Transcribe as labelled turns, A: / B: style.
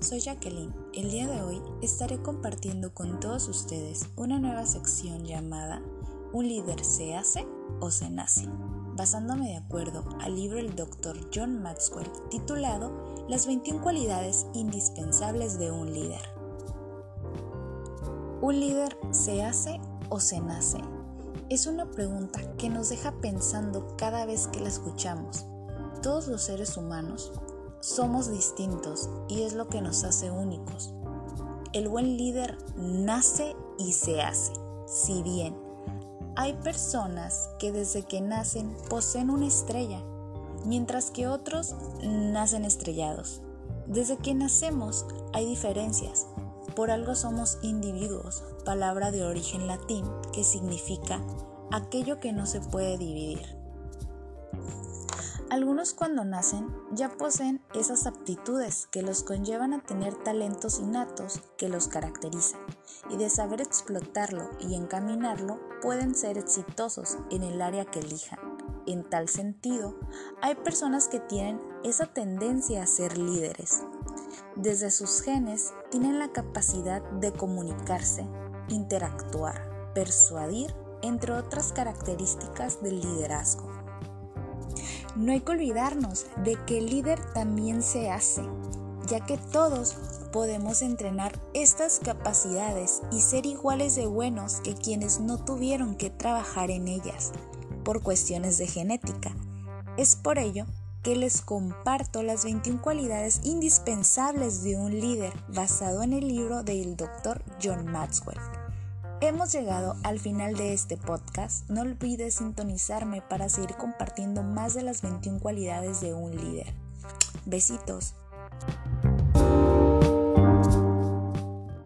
A: soy Jacqueline. El día de hoy estaré compartiendo con todos ustedes una nueva sección llamada ¿Un líder se hace o se nace? basándome de acuerdo al libro del Dr. John Maxwell titulado Las 21 cualidades indispensables de un líder. ¿Un líder se hace o se nace? Es una pregunta que nos deja pensando cada vez que la escuchamos. Todos los seres humanos somos distintos y es lo que nos hace únicos. El buen líder nace y se hace. Si bien hay personas que desde que nacen poseen una estrella, mientras que otros nacen estrellados. Desde que nacemos hay diferencias. Por algo somos individuos, palabra de origen latín que significa aquello que no se puede dividir. Algunos cuando nacen ya poseen esas aptitudes que los conllevan a tener talentos innatos que los caracterizan y de saber explotarlo y encaminarlo pueden ser exitosos en el área que elijan. En tal sentido, hay personas que tienen esa tendencia a ser líderes. Desde sus genes tienen la capacidad de comunicarse, interactuar, persuadir, entre otras características del liderazgo. No hay que olvidarnos de que el líder también se hace, ya que todos podemos entrenar estas capacidades y ser iguales de buenos que quienes no tuvieron que trabajar en ellas por cuestiones de genética. Es por ello que les comparto las 21 cualidades indispensables de un líder basado en el libro del Dr. John Maxwell. Hemos llegado al final de este podcast. No olvides sintonizarme para seguir compartiendo más de las 21 cualidades de un líder. Besitos.